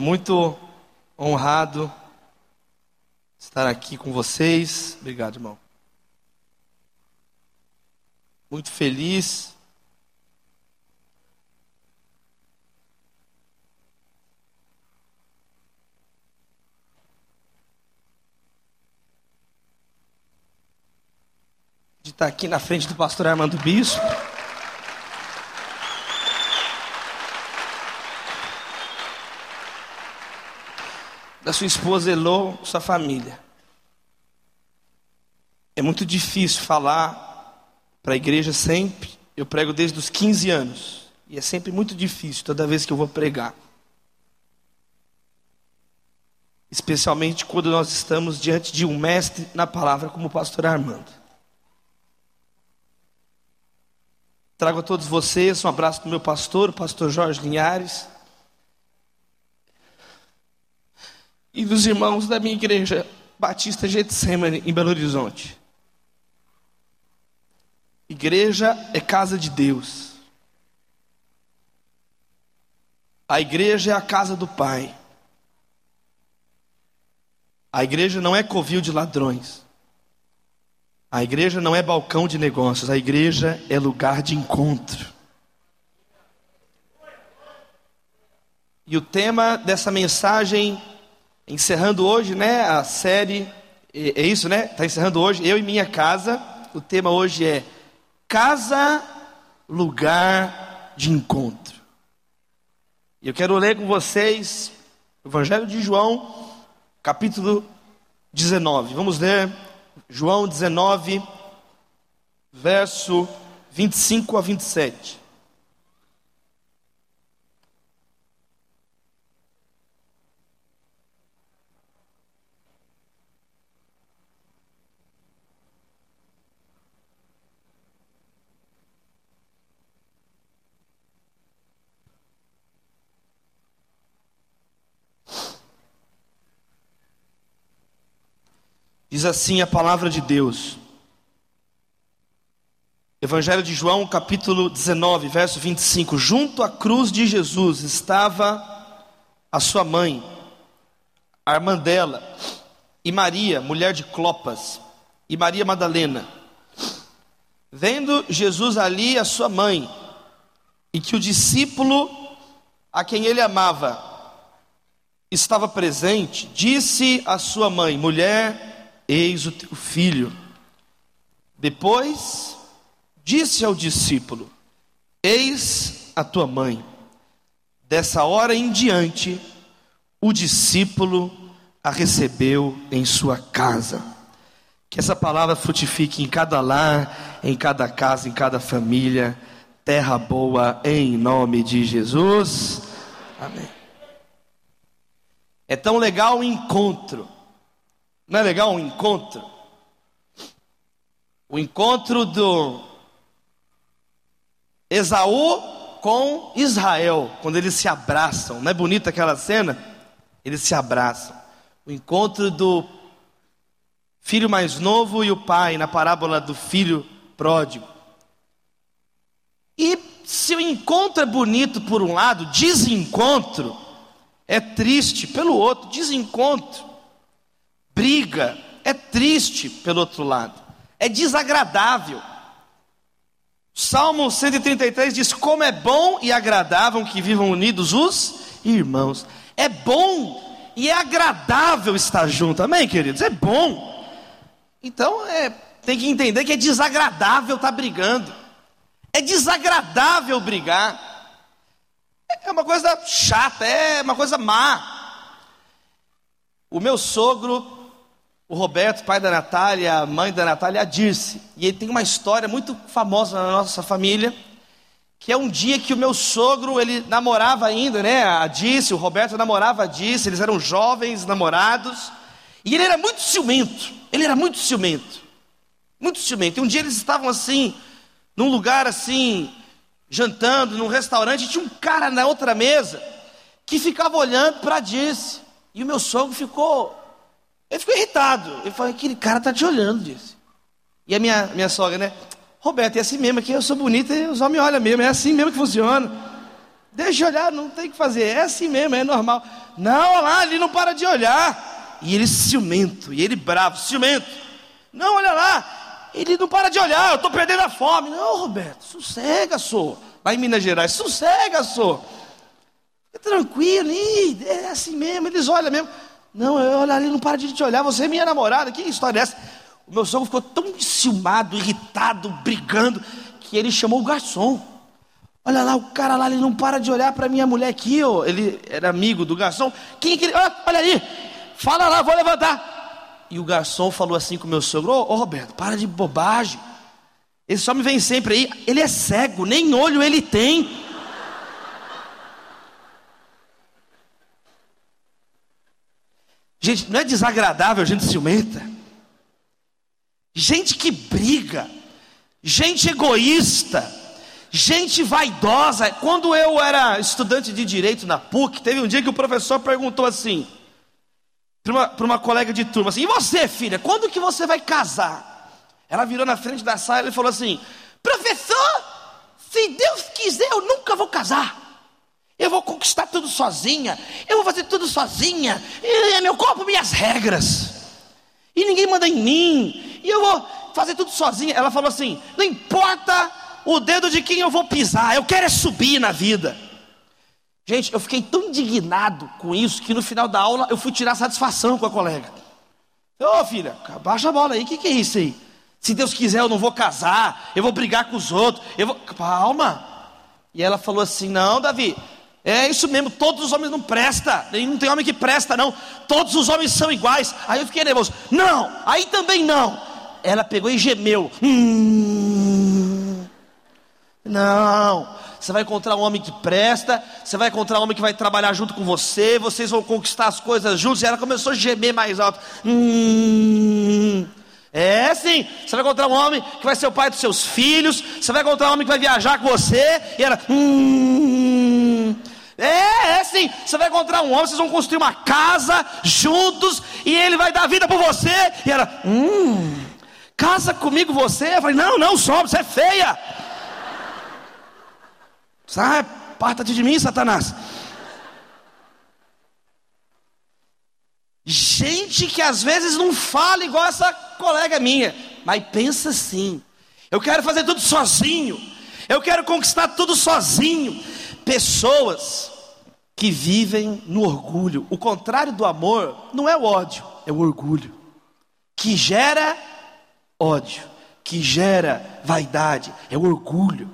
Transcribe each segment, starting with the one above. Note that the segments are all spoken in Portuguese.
Estou muito honrado de estar aqui com vocês. Obrigado, irmão. Muito feliz. De estar aqui na frente do pastor Armando Bispo. Da sua esposa Elô, sua família. É muito difícil falar para a igreja sempre. Eu prego desde os 15 anos. E é sempre muito difícil toda vez que eu vou pregar. Especialmente quando nós estamos diante de um mestre na palavra como o pastor Armando. Trago a todos vocês um abraço do meu pastor, o pastor Jorge Linhares. E dos irmãos da minha igreja Batista Getsemane, em Belo Horizonte. Igreja é casa de Deus. A igreja é a casa do Pai. A igreja não é covil de ladrões. A igreja não é balcão de negócios. A igreja é lugar de encontro. E o tema dessa mensagem encerrando hoje, né, a série, é, é isso, né? Está encerrando hoje, eu e minha casa. O tema hoje é Casa, lugar de encontro. E eu quero ler com vocês o Evangelho de João, capítulo 19. Vamos ler João 19, verso 25 a 27. Diz assim a palavra de Deus. Evangelho de João, capítulo 19, verso 25. Junto à cruz de Jesus estava a sua mãe, a irmã dela, e Maria, mulher de Clopas, e Maria Madalena. Vendo Jesus ali a sua mãe, e que o discípulo a quem ele amava estava presente, disse à sua mãe: Mulher, Eis o teu filho. Depois disse ao discípulo: Eis a tua mãe. Dessa hora em diante, o discípulo a recebeu em sua casa. Que essa palavra frutifique em cada lar, em cada casa, em cada família. Terra boa, em nome de Jesus. Amém. É tão legal o encontro não é legal um encontro? O encontro do Esaú com Israel, quando eles se abraçam. Não é bonita aquela cena? Eles se abraçam. O encontro do filho mais novo e o pai, na parábola do filho pródigo. E se o encontro é bonito por um lado, desencontro é triste pelo outro. Desencontro briga, é triste pelo outro lado, é desagradável. Salmo 133 diz: Como é bom e agradável que vivam unidos os irmãos. É bom e é agradável estar junto, amém, queridos? É bom. Então, é, tem que entender que é desagradável estar brigando, é desagradável brigar, é uma coisa chata, é uma coisa má. O meu sogro o Roberto, pai da Natália, a mãe da Natália, a. E ele tem uma história muito famosa na nossa família, que é um dia que o meu sogro, ele namorava ainda, né? A Dirce, o Roberto namorava a Dirce, eles eram jovens, namorados. E ele era muito ciumento, ele era muito ciumento. Muito ciumento. E um dia eles estavam assim, num lugar assim, jantando, num restaurante, e tinha um cara na outra mesa que ficava olhando para a Dirce. E o meu sogro ficou ele ficou irritado. Ele falou: aquele cara está te olhando, disse. E a minha, minha sogra, né? Roberto, é assim mesmo aqui, eu sou bonita e os homens olham mesmo, é assim mesmo que funciona. Deixa olhar, não tem que fazer, é assim mesmo, é normal. Não, olha lá, ele não para de olhar. E ele ciumento, e ele bravo, ciumento. Não, olha lá, ele não para de olhar, eu estou perdendo a fome. Não, Roberto, sossega, sou. Lá em Minas Gerais, sossega, sou. Fica tranquilo, é assim mesmo, eles olham mesmo. Não, olha ali, não para de te olhar, você é minha namorada, que história é essa? O meu sogro ficou tão enciumado, irritado, brigando, que ele chamou o garçom. Olha lá, o cara lá, ele não para de olhar para minha mulher aqui, ó. ele era amigo do garçom. Quem que ele. Ah, olha ali, fala lá, vou levantar. E o garçom falou assim com o meu sogro: Ô oh, Roberto, para de bobagem. Ele só me vem sempre aí. Ele é cego, nem olho ele tem. Gente, não é desagradável gente ciumenta? Gente que briga, gente egoísta, gente vaidosa. Quando eu era estudante de direito na PUC, teve um dia que o professor perguntou assim, para uma, uma, colega de turma assim: E você, filha, quando que você vai casar? Ela virou na frente da sala e falou assim: Professor, se Deus quiser, eu nunca vou casar. Eu vou conquistar tudo sozinha. Eu vou fazer tudo sozinha. É meu corpo, minhas regras. E ninguém manda em mim. E eu vou fazer tudo sozinha. Ela falou assim: não importa o dedo de quem eu vou pisar, eu quero é subir na vida. Gente, eu fiquei tão indignado com isso que no final da aula eu fui tirar satisfação com a colega. Ô filha, baixa a bola aí, o que, que é isso aí? Se Deus quiser, eu não vou casar, eu vou brigar com os outros, eu vou. Calma. E ela falou assim: não, Davi, é isso mesmo, todos os homens não prestam, não tem homem que presta, não. Todos os homens são iguais. Aí eu fiquei nervoso. Não, aí também não. Ela pegou e gemeu. Hum, não, você vai encontrar um homem que presta, você vai encontrar um homem que vai trabalhar junto com você, vocês vão conquistar as coisas juntos. E ela começou a gemer mais alto. Hum, é sim, você vai encontrar um homem que vai ser o pai dos seus filhos, você vai encontrar um homem que vai viajar com você, e ela. Hum, é, é sim. Você vai encontrar um homem, vocês vão construir uma casa juntos e ele vai dar vida por você. E ela, hum, casa comigo você? Eu falei, não, não, sobe, você é feia. Sai, parta-te de mim, Satanás. Gente que às vezes não fala igual essa colega minha, mas pensa assim: eu quero fazer tudo sozinho, eu quero conquistar tudo sozinho. Pessoas que vivem no orgulho. O contrário do amor não é o ódio, é o orgulho. Que gera ódio, que gera vaidade, é o orgulho.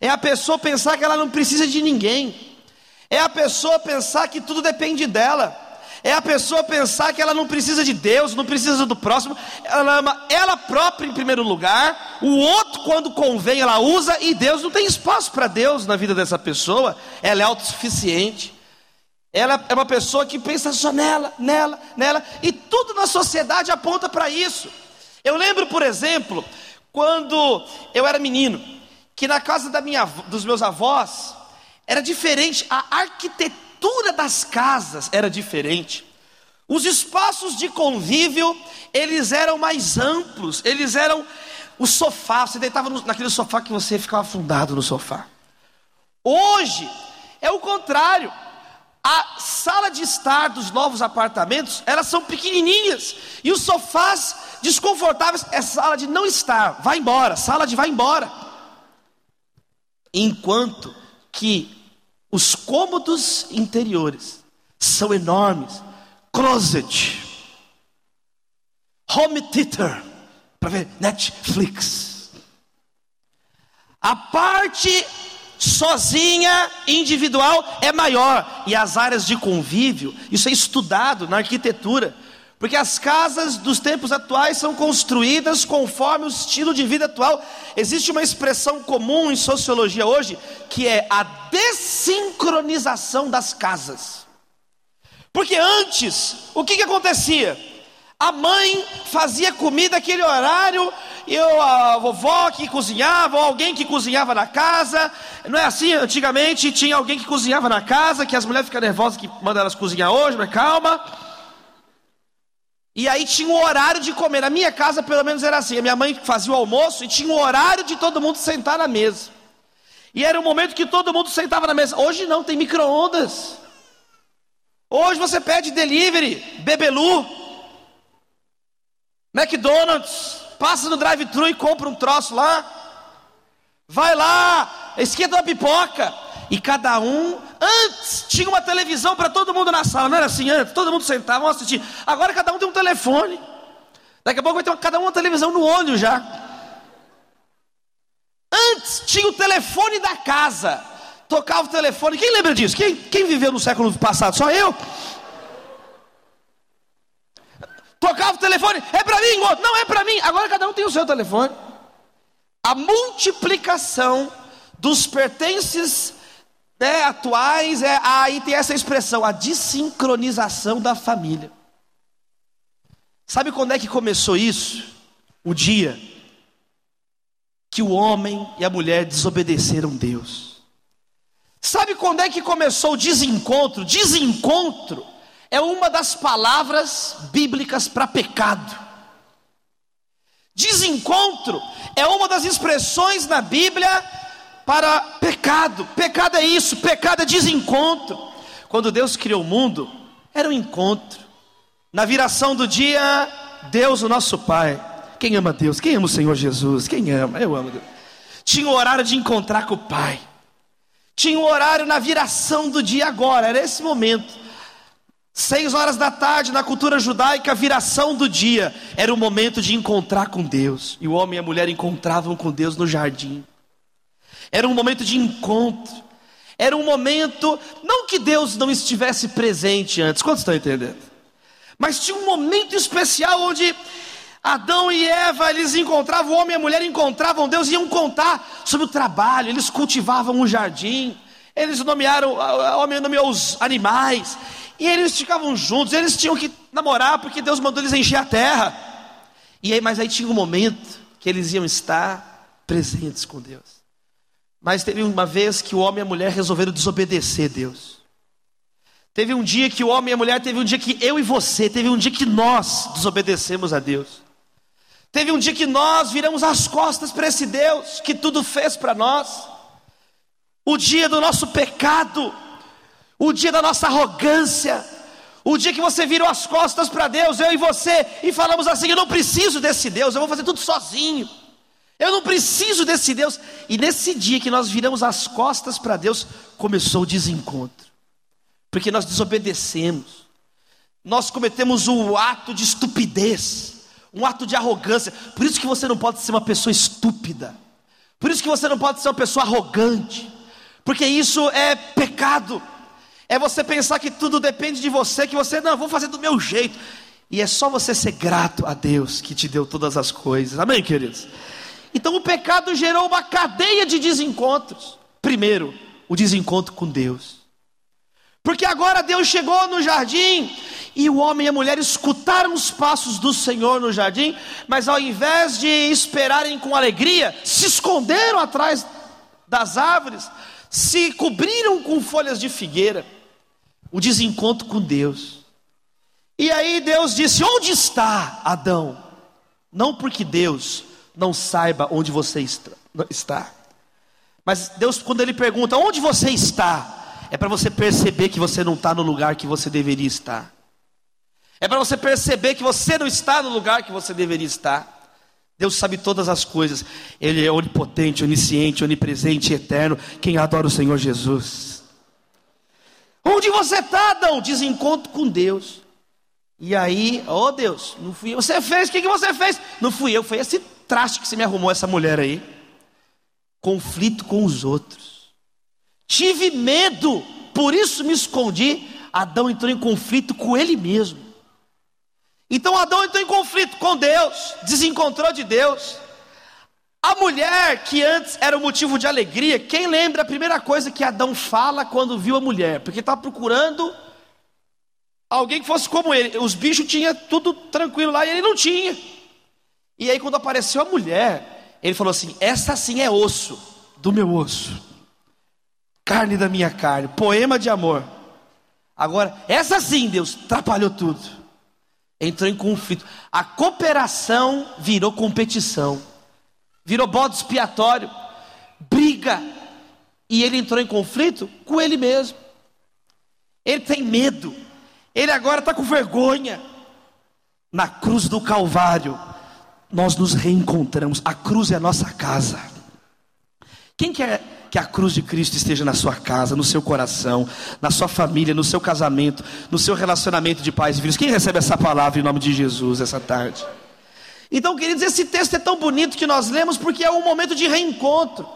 É a pessoa pensar que ela não precisa de ninguém. É a pessoa pensar que tudo depende dela. É a pessoa pensar que ela não precisa de Deus, não precisa do próximo, ela ama ela própria em primeiro lugar, o outro, quando convém, ela usa, e Deus não tem espaço para Deus na vida dessa pessoa, ela é autossuficiente. Ela é uma pessoa que pensa só nela, nela, nela, e tudo na sociedade aponta para isso. Eu lembro, por exemplo, quando eu era menino, que na casa da minha, dos meus avós era diferente, a arquitetura estrutura das casas era diferente. Os espaços de convívio, eles eram mais amplos, eles eram o sofá, você deitava no, naquele sofá que você ficava afundado no sofá. Hoje é o contrário. A sala de estar dos novos apartamentos, elas são pequenininhas e os sofás desconfortáveis é sala de não estar, vai embora, sala de vai embora. Enquanto que os cômodos interiores são enormes. Closet. Home theater. Para ver Netflix. A parte sozinha, individual, é maior. E as áreas de convívio, isso é estudado na arquitetura. Porque as casas dos tempos atuais são construídas conforme o estilo de vida atual. Existe uma expressão comum em sociologia hoje que é a desincronização das casas. Porque antes, o que, que acontecia? A mãe fazia comida aquele horário, e a vovó que cozinhava, ou alguém que cozinhava na casa. Não é assim? Antigamente tinha alguém que cozinhava na casa, que as mulheres ficam nervosas que mandam elas cozinhar hoje, mas calma. E aí tinha um horário de comer. Na minha casa, pelo menos, era assim: a minha mãe fazia o almoço e tinha um horário de todo mundo sentar na mesa. E era um momento que todo mundo sentava na mesa. Hoje não, tem micro-ondas. Hoje você pede delivery, Bebelu, McDonald's, passa no drive-thru e compra um troço lá. Vai lá, esquenta uma pipoca. E cada um, antes tinha uma televisão para todo mundo na sala, não era assim antes? Todo mundo sentava, vamos assistir. Agora cada um tem um telefone. Daqui a pouco vai ter cada um uma televisão no olho já. Antes tinha o telefone da casa. Tocava o telefone. Quem lembra disso? Quem, quem viveu no século passado? Só eu? Tocava o telefone, é para mim, não é para mim. Agora cada um tem o seu telefone. A multiplicação dos pertences né, atuais, é, aí tem essa expressão, a desincronização da família. Sabe quando é que começou isso? O dia que o homem e a mulher desobedeceram Deus. Sabe quando é que começou o desencontro? Desencontro é uma das palavras bíblicas para pecado. Desencontro é uma das expressões na Bíblia para pecado. Pecado é isso, pecado é desencontro. Quando Deus criou o mundo, era um encontro. Na viração do dia, Deus, o nosso Pai. Quem ama Deus? Quem ama o Senhor Jesus? Quem ama? Eu amo Deus. Tinha o horário de encontrar com o Pai. Tinha o horário na viração do dia agora, era esse momento. Seis horas da tarde, na cultura judaica, a viração do dia era o momento de encontrar com Deus. E o homem e a mulher encontravam com Deus no jardim. Era um momento de encontro. Era um momento, não que Deus não estivesse presente antes, quantos estão entendendo? Mas tinha um momento especial onde Adão e Eva, eles encontravam, o homem e a mulher encontravam Deus, iam contar sobre o trabalho, eles cultivavam um jardim, eles nomearam, o homem nomeou os animais, e eles ficavam juntos, eles tinham que namorar porque Deus mandou eles encher a terra. E aí, mas aí tinha um momento que eles iam estar presentes com Deus. Mas teve uma vez que o homem e a mulher resolveram desobedecer Deus. Teve um dia que o homem e a mulher, teve um dia que eu e você, teve um dia que nós desobedecemos a Deus. Teve um dia que nós viramos as costas para esse Deus que tudo fez para nós. O dia do nosso pecado, o dia da nossa arrogância, o dia que você virou as costas para Deus, eu e você, e falamos assim: eu não preciso desse Deus, eu vou fazer tudo sozinho. Eu não preciso desse Deus. E nesse dia que nós viramos as costas para Deus, começou o desencontro. Porque nós desobedecemos. Nós cometemos um ato de estupidez, um ato de arrogância. Por isso que você não pode ser uma pessoa estúpida. Por isso que você não pode ser uma pessoa arrogante. Porque isso é pecado. É você pensar que tudo depende de você, que você, não, vou fazer do meu jeito. E é só você ser grato a Deus que te deu todas as coisas. Amém, queridos? Então o pecado gerou uma cadeia de desencontros. Primeiro, o desencontro com Deus. Porque agora Deus chegou no jardim e o homem e a mulher escutaram os passos do Senhor no jardim, mas ao invés de esperarem com alegria, se esconderam atrás das árvores, se cobriram com folhas de figueira o desencontro com Deus. E aí Deus disse: Onde está Adão? Não porque Deus não saiba onde você está, mas Deus, quando Ele pergunta: Onde você está? É para você perceber que você não está no lugar que você deveria estar. É para você perceber que você não está no lugar que você deveria estar. Deus sabe todas as coisas. Ele é onipotente, onisciente, onipresente, eterno. Quem adora o Senhor Jesus. Onde você está, Adão? Desencontro com Deus. E aí, oh Deus, não fui eu. Você fez, o que, que você fez? Não fui eu, foi esse traste que você me arrumou, essa mulher aí. Conflito com os outros. Tive medo, por isso me escondi. Adão entrou em conflito com ele mesmo. Então Adão entrou em conflito com Deus, desencontrou de Deus. A mulher que antes era um motivo de alegria, quem lembra a primeira coisa que Adão fala quando viu a mulher? Porque estava procurando alguém que fosse como ele. Os bichos tinham tudo tranquilo lá e ele não tinha. E aí, quando apareceu a mulher, ele falou assim: Essa sim é osso do meu osso, carne da minha carne, poema de amor. Agora, essa sim, Deus, atrapalhou tudo. Entrou em conflito. A cooperação virou competição virou bode expiatório, briga, E ele entrou em conflito com ele mesmo. Ele tem medo. Ele agora está com vergonha. Na cruz do Calvário, nós nos reencontramos. A cruz é a nossa casa. Quem quer que a cruz de Cristo esteja na sua casa, no seu coração, na sua família, no seu casamento, no seu relacionamento de pais e filhos? Quem recebe essa palavra em nome de Jesus essa tarde? Então, queridos, esse texto é tão bonito que nós lemos porque é um momento de reencontro.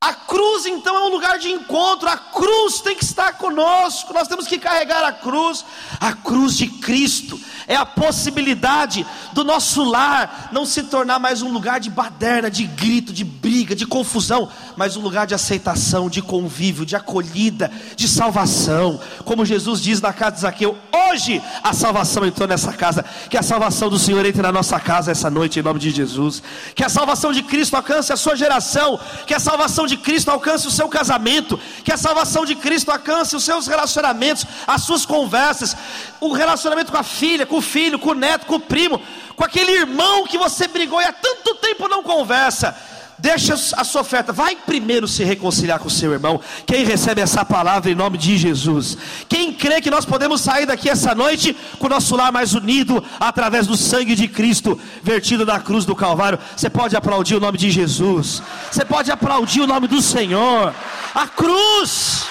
A cruz então é um lugar de encontro, a cruz tem que estar conosco, nós temos que carregar a cruz, a cruz de Cristo, é a possibilidade do nosso lar não se tornar mais um lugar de baderna, de grito, de briga, de confusão, mas um lugar de aceitação, de convívio, de acolhida, de salvação. Como Jesus diz na casa de Zaqueu: hoje a salvação entrou nessa casa, que a salvação do Senhor entre na nossa casa essa noite, em nome de Jesus, que a salvação de Cristo alcance a sua geração, que a salvação de Cristo alcance o seu casamento, que a salvação de Cristo alcance os seus relacionamentos, as suas conversas, o relacionamento com a filha, com com o filho, com o neto, com o primo, com aquele irmão que você brigou e há tanto tempo não conversa. Deixa a sua oferta, vai primeiro se reconciliar com o seu irmão. Quem recebe essa palavra em nome de Jesus? Quem crê que nós podemos sair daqui essa noite com o nosso lar mais unido através do sangue de Cristo vertido na cruz do Calvário? Você pode aplaudir o nome de Jesus, você pode aplaudir o nome do Senhor. A cruz,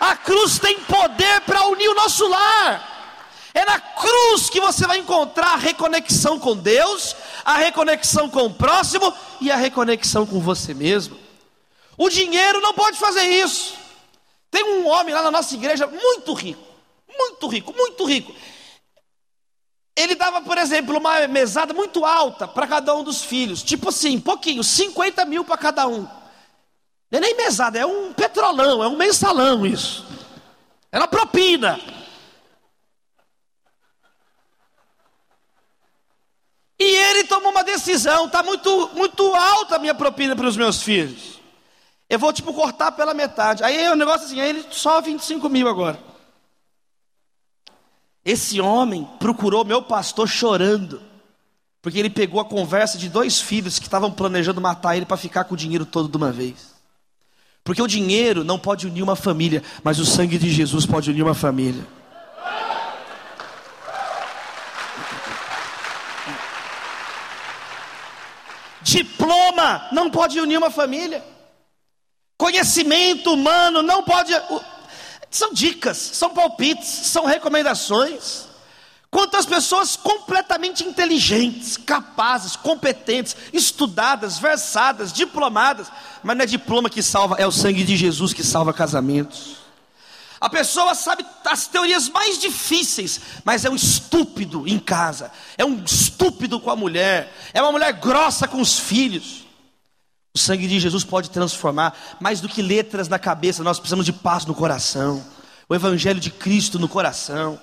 a cruz tem poder para unir o nosso lar. É na cruz que você vai encontrar a reconexão com Deus, a reconexão com o próximo e a reconexão com você mesmo. O dinheiro não pode fazer isso. Tem um homem lá na nossa igreja muito rico, muito rico, muito rico. Ele dava, por exemplo, uma mesada muito alta para cada um dos filhos, tipo assim, pouquinho, 50 mil para cada um. Não é nem mesada, é um petrolão, é um mensalão isso. Era propina. E ele tomou uma decisão, está muito, muito alta a minha propina para os meus filhos. Eu vou tipo cortar pela metade. Aí o negócio assim, aí ele só 25 mil agora. Esse homem procurou meu pastor chorando, porque ele pegou a conversa de dois filhos que estavam planejando matar ele para ficar com o dinheiro todo de uma vez. Porque o dinheiro não pode unir uma família, mas o sangue de Jesus pode unir uma família. Diploma não pode unir uma família. Conhecimento humano não pode. São dicas, são palpites, são recomendações. Quantas pessoas completamente inteligentes, capazes, competentes, estudadas, versadas, diplomadas, mas não é diploma que salva, é o sangue de Jesus que salva casamentos. A pessoa sabe as teorias mais difíceis, mas é um estúpido em casa, é um estúpido com a mulher, é uma mulher grossa com os filhos. O sangue de Jesus pode transformar, mais do que letras na cabeça, nós precisamos de paz no coração, o Evangelho de Cristo no coração,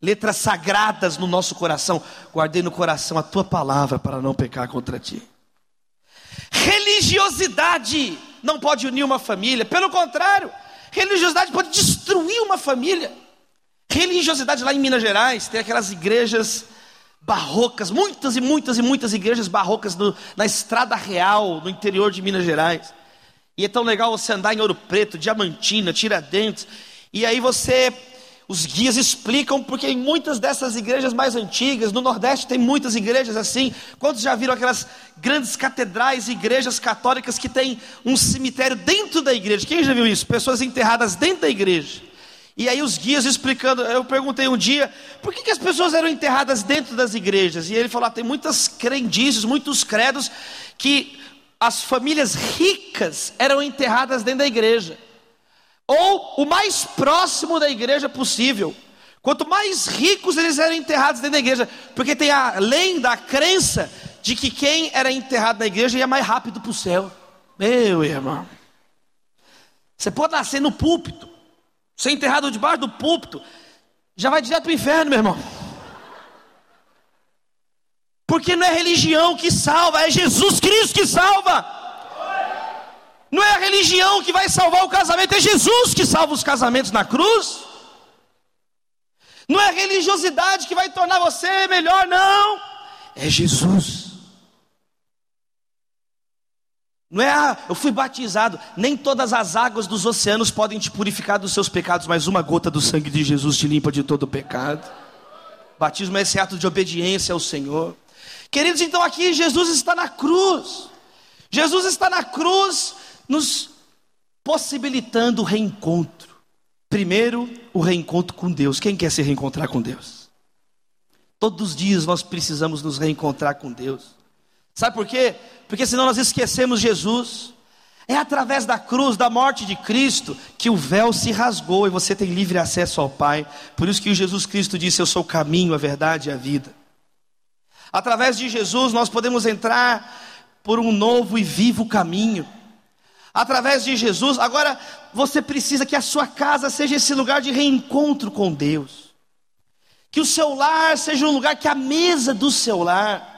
letras sagradas no nosso coração. Guardei no coração a tua palavra para não pecar contra ti. Religiosidade não pode unir uma família, pelo contrário. Religiosidade pode destruir uma família. Religiosidade lá em Minas Gerais, tem aquelas igrejas barrocas, muitas e muitas e muitas igrejas barrocas no, na estrada real, no interior de Minas Gerais. E é tão legal você andar em Ouro Preto, Diamantina, Tiradentes, e aí você os guias explicam porque em muitas dessas igrejas mais antigas, no Nordeste tem muitas igrejas assim. Quantos já viram aquelas grandes catedrais, igrejas católicas que tem um cemitério dentro da igreja? Quem já viu isso? Pessoas enterradas dentro da igreja. E aí os guias explicando, eu perguntei um dia, por que, que as pessoas eram enterradas dentro das igrejas? E ele falou, ah, tem muitas crendices, muitos credos, que as famílias ricas eram enterradas dentro da igreja ou o mais próximo da igreja possível. Quanto mais ricos eles eram enterrados dentro da igreja, porque tem a lenda, a crença de que quem era enterrado na igreja ia mais rápido para o céu. Meu irmão, você pode nascer no púlpito, ser enterrado debaixo do púlpito, já vai direto para o inferno, meu irmão. Porque não é religião que salva, é Jesus Cristo que salva. Não é a religião que vai salvar o casamento, é Jesus que salva os casamentos na cruz. Não é a religiosidade que vai tornar você melhor, não. É Jesus. Não é, ah, eu fui batizado. Nem todas as águas dos oceanos podem te purificar dos seus pecados, mas uma gota do sangue de Jesus te limpa de todo pecado. Batismo é esse ato de obediência ao Senhor. Queridos, então aqui Jesus está na cruz. Jesus está na cruz, nos possibilitando o reencontro. Primeiro, o reencontro com Deus. Quem quer se reencontrar com Deus? Todos os dias nós precisamos nos reencontrar com Deus. Sabe por quê? Porque senão nós esquecemos Jesus. É através da cruz, da morte de Cristo, que o véu se rasgou e você tem livre acesso ao Pai. Por isso que Jesus Cristo disse: Eu sou o caminho, a verdade e a vida. Através de Jesus nós podemos entrar por um novo e vivo caminho. Através de Jesus, agora você precisa que a sua casa seja esse lugar de reencontro com Deus. Que o seu lar seja um lugar que a mesa do seu lar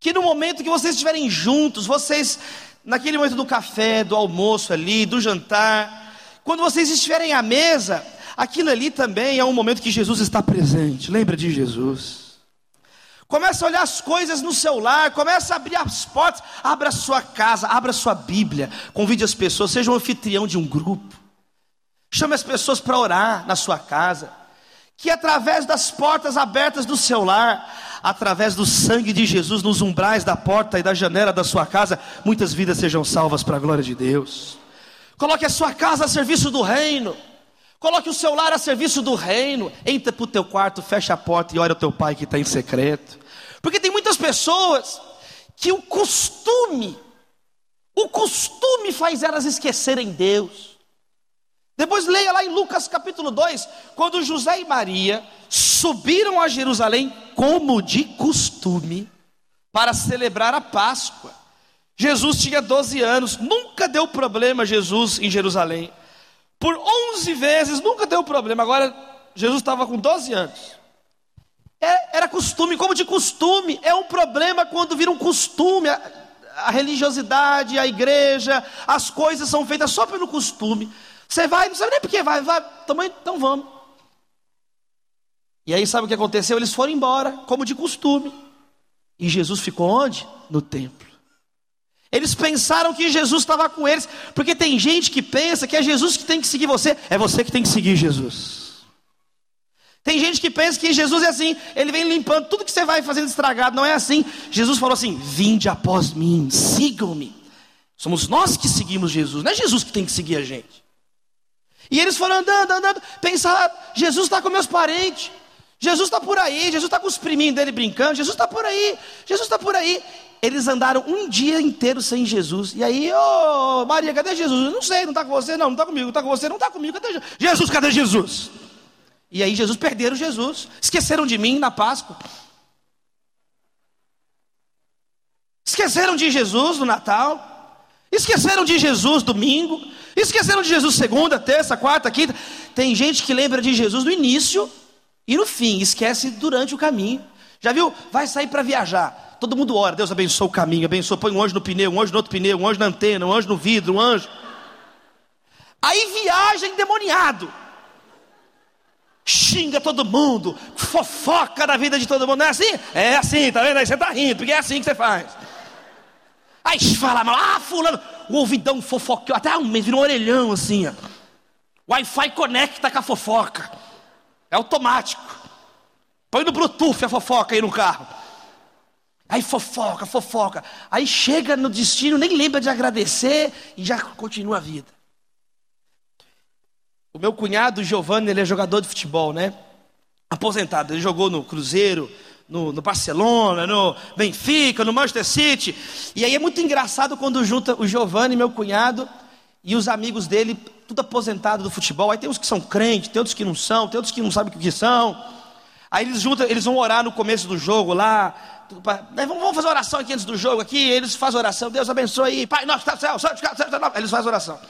que no momento que vocês estiverem juntos, vocês, naquele momento do café, do almoço ali, do jantar, quando vocês estiverem à mesa, aquilo ali também é um momento que Jesus está presente. Lembra de Jesus. Começa a olhar as coisas no seu lar, começa a abrir as portas, abra a sua casa, abra a sua Bíblia, convide as pessoas, seja um anfitrião de um grupo. Chame as pessoas para orar na sua casa. Que através das portas abertas do seu lar, através do sangue de Jesus nos umbrais da porta e da janela da sua casa, muitas vidas sejam salvas para a glória de Deus. Coloque a sua casa a serviço do reino. Coloque o seu lar a serviço do reino. Entra para o teu quarto, fecha a porta e olha o teu pai que está em secreto. Porque tem muitas pessoas que o costume, o costume faz elas esquecerem Deus. Depois leia lá em Lucas capítulo 2, quando José e Maria subiram a Jerusalém como de costume para celebrar a Páscoa. Jesus tinha 12 anos, nunca deu problema Jesus em Jerusalém. Por 11 vezes nunca deu problema. Agora Jesus estava com 12 anos. É, era costume, como de costume. É um problema quando vira um costume. A, religiosidade, a igreja, as coisas são feitas só pelo costume. Você vai, não sabe nem por que vai, vai, também, então vamos. E aí sabe o que aconteceu? Eles foram embora, como de costume. E Jesus ficou onde? No templo. Eles pensaram que Jesus estava com eles, porque tem gente que pensa que é Jesus que tem que seguir você, é você que tem que seguir Jesus. Tem gente que pensa que Jesus é assim, ele vem limpando tudo que você vai fazendo estragado, não é assim. Jesus falou assim: Vinde após mim, sigam-me. Somos nós que seguimos Jesus, não é Jesus que tem que seguir a gente. E eles foram andando, andando, pensaram: Jesus está com meus parentes, Jesus está por aí, Jesus está com os priminhos dele brincando, Jesus está por aí, Jesus está por aí. Eles andaram um dia inteiro sem Jesus. E aí, ô oh, Maria, cadê Jesus? Não sei, não está com você? Não, não está comigo, não está com você, não está comigo, cadê Jesus? Jesus, cadê Jesus? E aí Jesus perderam Jesus, esqueceram de mim na Páscoa. Esqueceram de Jesus no Natal. Esqueceram de Jesus domingo. Esqueceram de Jesus segunda, terça, quarta, quinta. Tem gente que lembra de Jesus no início e no fim, esquece durante o caminho. Já viu? Vai sair para viajar. Todo mundo ora, Deus abençoe o caminho, abençoe, põe um anjo no pneu, um anjo no outro pneu, um anjo na antena, um anjo no vidro, um anjo. Aí viaja endemoniado. Xinga todo mundo, fofoca da vida de todo mundo. Não é assim? É assim, tá vendo? Aí você tá rindo, porque é assim que você faz. Aí fala mal, ah, fulano, o ouvidão fofoqueou, até um mês, virou um orelhão assim, ó. Wi-Fi conecta com a fofoca. É automático. Põe no Bluetooth a fofoca aí no carro. Aí fofoca, fofoca. Aí chega no destino, nem lembra de agradecer e já continua a vida. O meu cunhado, Giovanni, ele é jogador de futebol, né? Aposentado. Ele jogou no Cruzeiro, no, no, Barcelona, no Benfica, no Manchester City. E aí é muito engraçado quando junta o Giovanni, meu cunhado, e os amigos dele, tudo aposentado do futebol. Aí tem uns que são crentes, tem outros que não são, tem outros que não sabem o que são. Aí eles juntam, eles vão orar no começo do jogo lá. Vamos fazer oração aqui antes do jogo aqui. Eles fazem oração, Deus abençoe aí, Pai nosso está céu, eles fazem oração.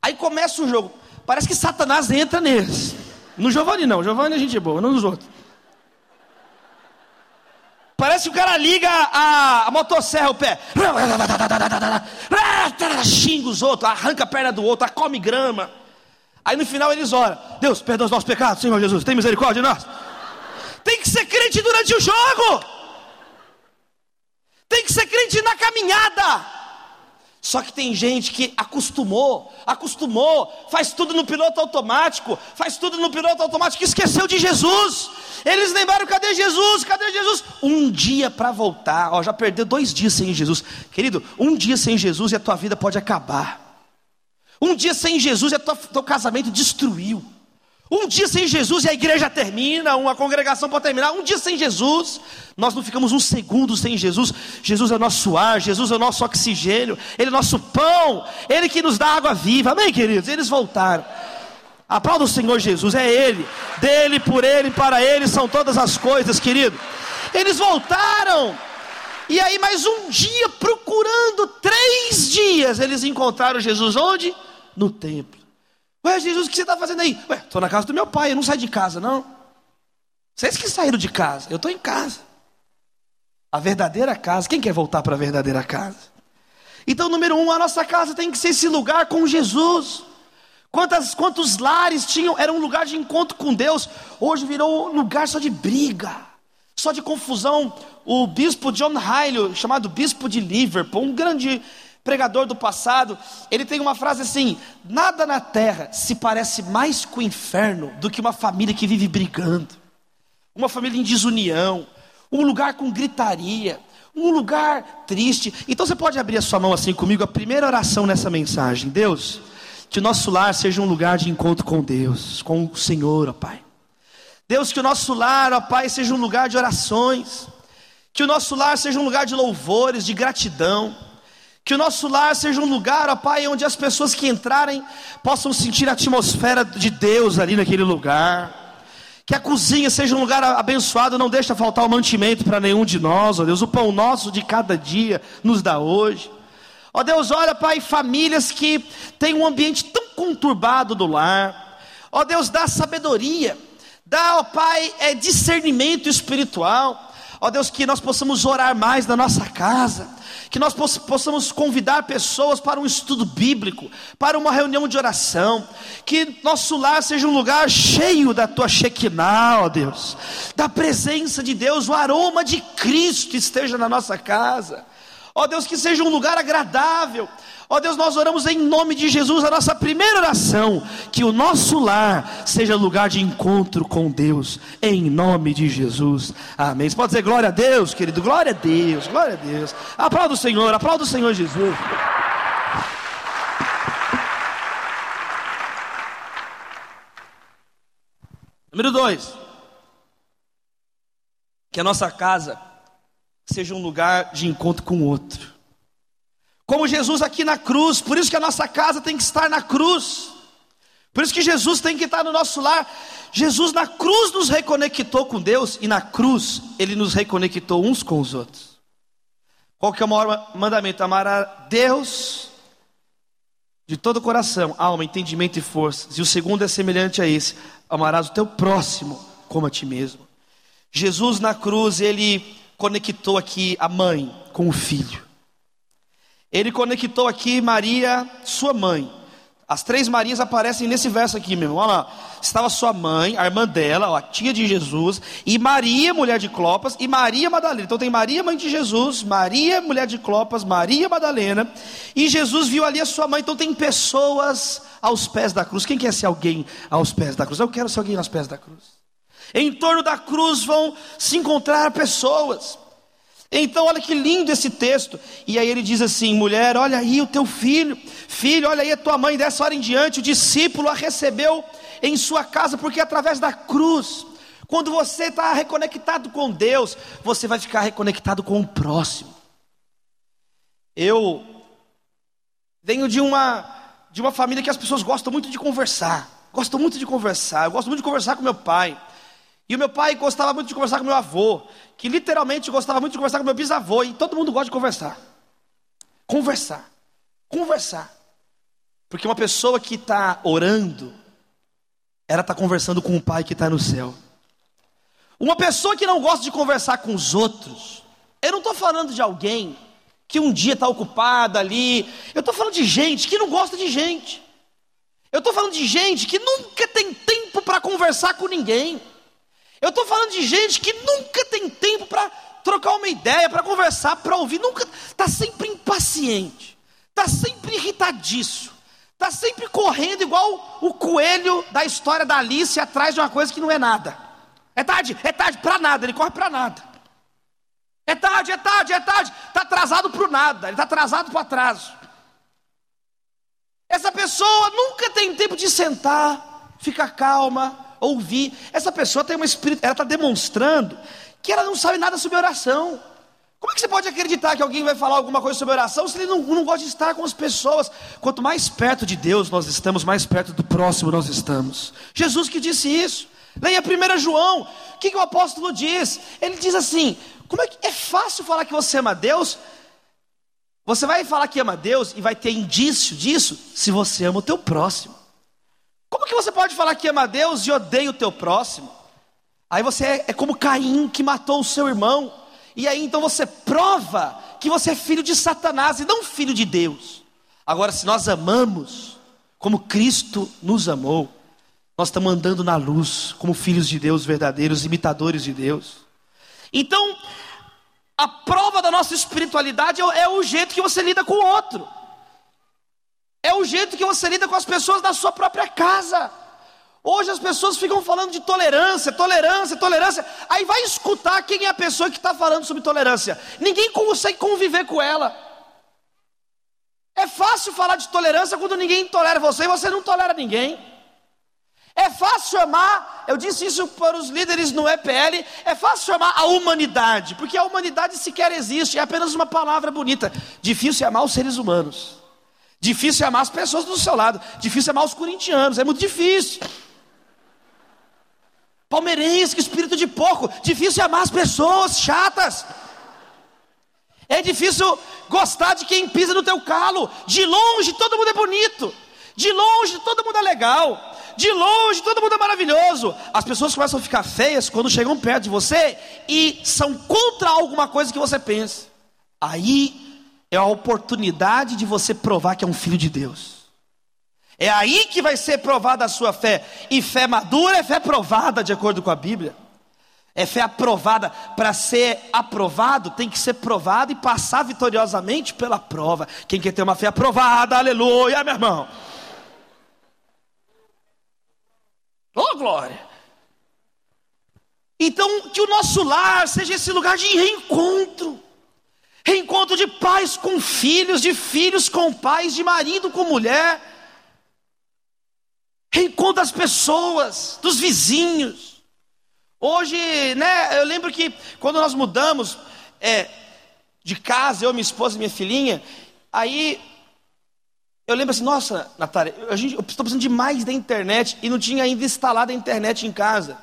Aí começa o jogo. Parece que Satanás entra neles. No Giovanni não, Giovanni é gente boa, não nos outros. Parece que o cara liga a, a motosserra o pé. Xinga os outros, arranca a perna do outro, come grama. Aí no final eles oram: Deus, perdoa os nossos pecados, Senhor Jesus, tem misericórdia de nós. Tem que ser crente durante o jogo. Tem que ser crente na caminhada. Só que tem gente que acostumou, acostumou, faz tudo no piloto automático, faz tudo no piloto automático, esqueceu de Jesus. Eles lembraram: cadê Jesus? Cadê Jesus? Um dia para voltar, ó, já perdeu dois dias sem Jesus, querido. Um dia sem Jesus e a tua vida pode acabar. Um dia sem Jesus e o teu casamento destruiu. Um dia sem Jesus e a igreja termina, uma congregação pode terminar. Um dia sem Jesus, nós não ficamos um segundo sem Jesus. Jesus é o nosso ar, Jesus é o nosso oxigênio, Ele é o nosso pão, Ele que nos dá água viva. Amém, queridos? Eles voltaram. Aplauda o Senhor Jesus, é Ele, dele, por Ele, para Ele são todas as coisas, querido. Eles voltaram. E aí, mais um dia, procurando três dias, eles encontraram Jesus onde? No templo. Ué, Jesus, o que você está fazendo aí? Ué, estou na casa do meu pai, eu não saio de casa, não. Vocês que saíram de casa, eu estou em casa. A verdadeira casa, quem quer voltar para a verdadeira casa? Então, número um, a nossa casa tem que ser esse lugar com Jesus. Quantas, quantos lares tinham, era um lugar de encontro com Deus, hoje virou um lugar só de briga, só de confusão. O bispo John Hyle, chamado bispo de Liverpool, um grande pregador do passado, ele tem uma frase assim: Nada na terra se parece mais com o inferno do que uma família que vive brigando, uma família em desunião, um lugar com gritaria, um lugar triste. Então você pode abrir a sua mão assim comigo, a primeira oração nessa mensagem: Deus, que o nosso lar seja um lugar de encontro com Deus, com o Senhor, ó Pai. Deus, que o nosso lar, ó Pai, seja um lugar de orações, que o nosso lar seja um lugar de louvores, de gratidão. Que o nosso lar seja um lugar, ó Pai, onde as pessoas que entrarem possam sentir a atmosfera de Deus ali naquele lugar. Que a cozinha seja um lugar abençoado, não deixa faltar o mantimento para nenhum de nós, ó Deus. O pão nosso de cada dia nos dá hoje. Ó Deus, olha, Pai, famílias que têm um ambiente tão conturbado do lar. Ó Deus, dá sabedoria, dá, ó Pai, é, discernimento espiritual. Ó Deus, que nós possamos orar mais na nossa casa que nós possamos convidar pessoas para um estudo bíblico, para uma reunião de oração, que nosso lar seja um lugar cheio da tua Shekinah, ó Deus, da presença de Deus, o aroma de Cristo esteja na nossa casa, ó Deus, que seja um lugar agradável, Ó oh Deus, nós oramos em nome de Jesus, a nossa primeira oração, que o nosso lar seja lugar de encontro com Deus, em nome de Jesus. Amém. Você pode dizer glória a Deus, querido? Glória a Deus, glória a Deus. Aplauda o Senhor, aplauda o Senhor Jesus. Número dois, que a nossa casa seja um lugar de encontro com o outro. Como Jesus aqui na cruz, por isso que a nossa casa tem que estar na cruz. Por isso que Jesus tem que estar no nosso lar. Jesus na cruz nos reconectou com Deus e na cruz ele nos reconectou uns com os outros. Qual que é o maior mandamento? Amar a Deus de todo o coração, alma, entendimento e forças. E o segundo é semelhante a esse: amarás o teu próximo como a ti mesmo. Jesus na cruz, ele conectou aqui a mãe com o filho. Ele conectou aqui Maria, sua mãe. As três Marias aparecem nesse verso aqui, meu irmão. Olha lá. Estava sua mãe, a irmã dela, a tia de Jesus, e Maria, mulher de Clopas, e Maria Madalena. Então tem Maria, mãe de Jesus, Maria, mulher de Clopas, Maria Madalena, e Jesus viu ali a sua mãe. Então tem pessoas aos pés da cruz. Quem quer ser alguém aos pés da cruz? Eu quero ser alguém aos pés da cruz. Em torno da cruz vão se encontrar pessoas. Então, olha que lindo esse texto. E aí ele diz assim: mulher, olha aí o teu filho, filho, olha aí a tua mãe. Dessa hora em diante, o discípulo a recebeu em sua casa, porque através da cruz, quando você está reconectado com Deus, você vai ficar reconectado com o próximo. Eu venho de uma de uma família que as pessoas gostam muito de conversar. Gostam muito de conversar. Eu gosto muito de conversar com meu pai. E o meu pai gostava muito de conversar com meu avô, que literalmente gostava muito de conversar com meu bisavô, e todo mundo gosta de conversar. Conversar. Conversar. Porque uma pessoa que está orando, ela está conversando com o pai que está no céu. Uma pessoa que não gosta de conversar com os outros, eu não estou falando de alguém que um dia está ocupado ali, eu estou falando de gente que não gosta de gente. Eu estou falando de gente que nunca tem tempo para conversar com ninguém. Eu estou falando de gente que nunca tem tempo para trocar uma ideia, para conversar, para ouvir, nunca está sempre impaciente, está sempre irritadiço, está sempre correndo igual o coelho da história da Alice atrás de uma coisa que não é nada. É tarde, é tarde, para nada, ele corre para nada. É tarde, é tarde, é tarde, está atrasado para nada, ele está atrasado para atraso. Essa pessoa nunca tem tempo de sentar, ficar calma, ouvir. Essa pessoa tem um espírito, ela está demonstrando que ela não sabe nada sobre oração. Como é que você pode acreditar que alguém vai falar alguma coisa sobre oração se ele não, não gosta de estar com as pessoas? Quanto mais perto de Deus nós estamos, mais perto do próximo nós estamos. Jesus que disse isso. Leia 1 João. O que, que o apóstolo diz? Ele diz assim: como é que é fácil falar que você ama Deus? Você vai falar que ama Deus e vai ter indício disso se você ama o teu próximo. Como que você pode falar que ama Deus e odeia o teu próximo? Aí você é, é como Caim que matou o seu irmão. E aí então você prova que você é filho de Satanás e não filho de Deus. Agora, se nós amamos como Cristo nos amou, nós estamos andando na luz como filhos de Deus verdadeiros, imitadores de Deus. Então, a prova da nossa espiritualidade é, é o jeito que você lida com o outro, é o jeito que você lida com as pessoas da sua própria casa. Hoje as pessoas ficam falando de tolerância, tolerância, tolerância. Aí vai escutar quem é a pessoa que está falando sobre tolerância. Ninguém consegue conviver com ela. É fácil falar de tolerância quando ninguém tolera você e você não tolera ninguém. É fácil amar, eu disse isso para os líderes no EPL, é fácil chamar a humanidade, porque a humanidade sequer existe, é apenas uma palavra bonita. Difícil é amar os seres humanos, difícil é amar as pessoas do seu lado, difícil é amar os corintianos, é muito difícil. Palmeirense, que espírito de porco. Difícil amar as pessoas chatas. É difícil gostar de quem pisa no teu calo. De longe todo mundo é bonito. De longe todo mundo é legal. De longe todo mundo é maravilhoso. As pessoas começam a ficar feias quando chegam perto de você e são contra alguma coisa que você pensa. Aí é a oportunidade de você provar que é um filho de Deus. É aí que vai ser provada a sua fé. E fé madura é fé provada, de acordo com a Bíblia. É fé aprovada. Para ser aprovado, tem que ser provado e passar vitoriosamente pela prova. Quem quer ter uma fé aprovada, aleluia, meu irmão. Oh, glória. Então, que o nosso lar seja esse lugar de reencontro. Reencontro de pais com filhos, de filhos com pais, de marido com mulher reencontro das pessoas, dos vizinhos. Hoje, né, eu lembro que quando nós mudamos é, de casa, eu, minha esposa e minha filhinha, aí eu lembro assim, nossa, Natália, eu estou precisando de mais da internet e não tinha ainda instalado a internet em casa.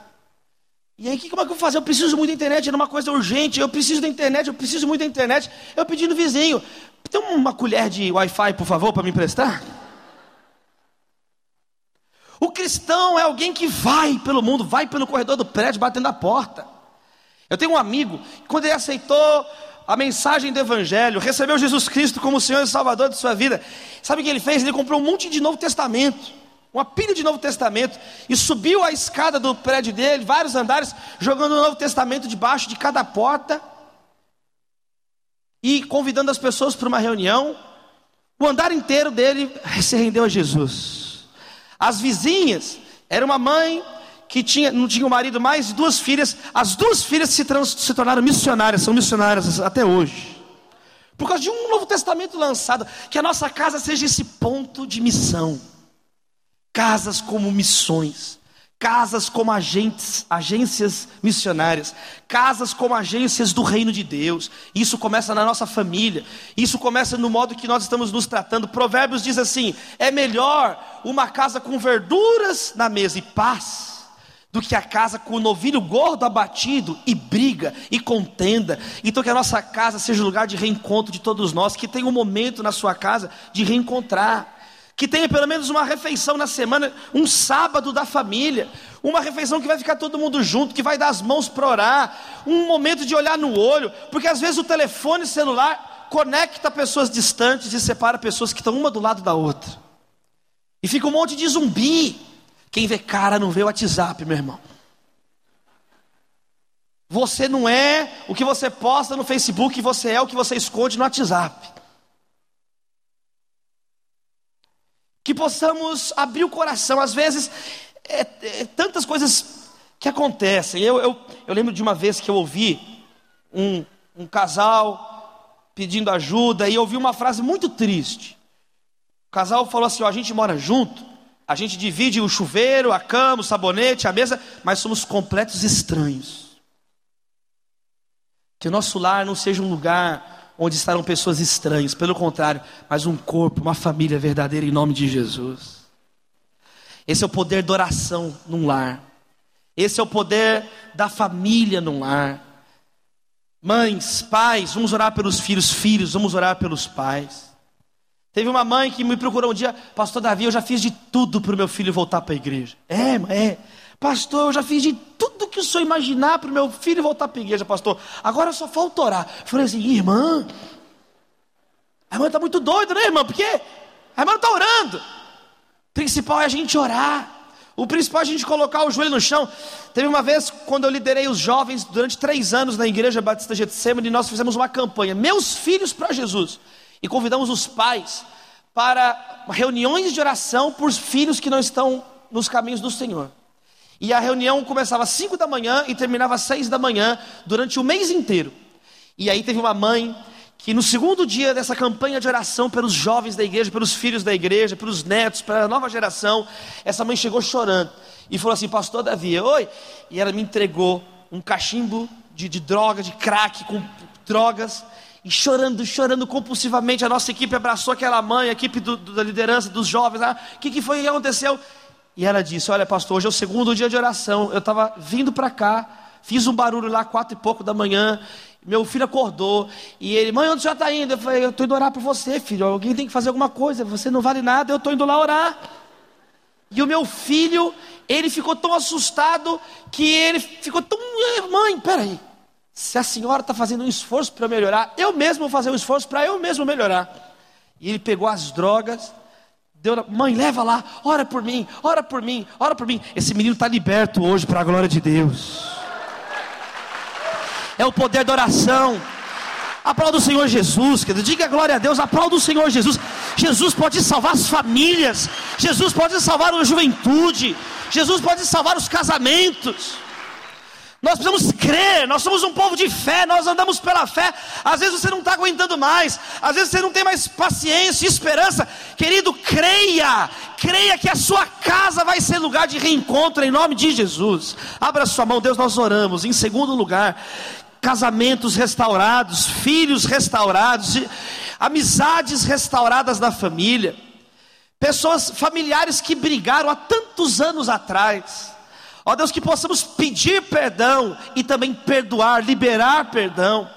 E aí, como é que eu vou fazer? Eu preciso muito da internet, era uma coisa urgente, eu preciso da internet, eu preciso muito da internet. Eu pedi no vizinho, tem uma colher de Wi-Fi, por favor, para me emprestar? O cristão é alguém que vai pelo mundo, vai pelo corredor do prédio, batendo a porta. Eu tenho um amigo, quando ele aceitou a mensagem do Evangelho, recebeu Jesus Cristo como Senhor e Salvador de sua vida, sabe o que ele fez? Ele comprou um monte de Novo Testamento, uma pilha de Novo Testamento, e subiu a escada do prédio dele, vários andares, jogando o Novo Testamento debaixo de cada porta, e convidando as pessoas para uma reunião. O andar inteiro dele se rendeu a Jesus. As vizinhas, era uma mãe que tinha, não tinha um marido mais e duas filhas. As duas filhas se, trans, se tornaram missionárias, são missionárias até hoje. Por causa de um Novo Testamento lançado, que a nossa casa seja esse ponto de missão. Casas como missões casas como agentes, agências missionárias, casas como agências do reino de Deus. Isso começa na nossa família, isso começa no modo que nós estamos nos tratando. Provérbios diz assim: é melhor uma casa com verduras na mesa e paz. Do que a casa com o novilho gordo abatido e briga e contenda. Então, que a nossa casa seja um lugar de reencontro de todos nós. Que tenha um momento na sua casa de reencontrar que tenha pelo menos uma refeição na semana, um sábado da família, uma refeição que vai ficar todo mundo junto, que vai dar as mãos para orar, um momento de olhar no olho, porque às vezes o telefone celular conecta pessoas distantes e separa pessoas que estão uma do lado da outra. E fica um monte de zumbi. Quem vê cara não vê o WhatsApp, meu irmão. Você não é o que você posta no Facebook, você é o que você esconde no WhatsApp. Que possamos abrir o coração. Às vezes, é, é, tantas coisas que acontecem. Eu, eu, eu lembro de uma vez que eu ouvi um, um casal pedindo ajuda e eu ouvi uma frase muito triste. O casal falou assim: ó, a gente mora junto, a gente divide o chuveiro, a cama, o sabonete, a mesa, mas somos completos estranhos. Que o nosso lar não seja um lugar onde estarão pessoas estranhas, pelo contrário, mas um corpo, uma família verdadeira em nome de Jesus. Esse é o poder da oração num lar. Esse é o poder da família num lar. Mães, pais, vamos orar pelos filhos, filhos, vamos orar pelos pais. Teve uma mãe que me procurou um dia, pastor Davi, eu já fiz de tudo para o meu filho voltar para a igreja. É, é. Pastor, eu já fiz de tudo que o senhor imaginar para o meu filho voltar para a igreja, pastor. Agora só falta orar. Eu falei assim, irmã, a irmã está muito doida, né, irmã? Porque a irmã está orando. O principal é a gente orar. O principal é a gente colocar o joelho no chão. Teve uma vez, quando eu liderei os jovens durante três anos na Igreja Batista Getsemane, nós fizemos uma campanha, Meus Filhos para Jesus. E convidamos os pais para reuniões de oração por filhos que não estão nos caminhos do Senhor. E a reunião começava às 5 da manhã e terminava às 6 da manhã durante o mês inteiro. E aí teve uma mãe que no segundo dia dessa campanha de oração pelos jovens da igreja, pelos filhos da igreja, pelos netos, para a nova geração, essa mãe chegou chorando e falou assim: Pastor Davi, oi. E ela me entregou um cachimbo de, de droga, de crack com drogas. E chorando, chorando compulsivamente, a nossa equipe abraçou aquela mãe, a equipe do, do, da liderança, dos jovens. O ah, que, que foi que aconteceu? E ela disse: Olha, pastor, hoje é o segundo dia de oração. Eu estava vindo para cá, fiz um barulho lá, quatro e pouco da manhã. Meu filho acordou e ele, mãe, onde você está indo? Eu falei, eu estou indo orar por você, filho. Alguém tem que fazer alguma coisa. Você não vale nada, eu estou indo lá orar. E o meu filho, ele ficou tão assustado que ele ficou tão. Mãe, peraí. Se a senhora está fazendo um esforço para melhorar, eu mesmo vou fazer um esforço para eu mesmo melhorar. E ele pegou as drogas Deu, mãe, leva lá, ora por mim, ora por mim, ora por mim. Esse menino está liberto hoje para a glória de Deus. É o poder da oração. Aplauda o Senhor Jesus, querido. Diga glória a Deus, aplauda o Senhor Jesus. Jesus pode salvar as famílias, Jesus pode salvar a juventude, Jesus pode salvar os casamentos. Nós precisamos crer, nós somos um povo de fé, nós andamos pela fé. Às vezes você não está aguentando mais, às vezes você não tem mais paciência e esperança. Querido, creia, creia que a sua casa vai ser lugar de reencontro em nome de Jesus. Abra sua mão, Deus, nós oramos. Em segundo lugar, casamentos restaurados, filhos restaurados, amizades restauradas na família, pessoas familiares que brigaram há tantos anos atrás Ó Deus, que possamos pedir perdão e também perdoar, liberar perdão.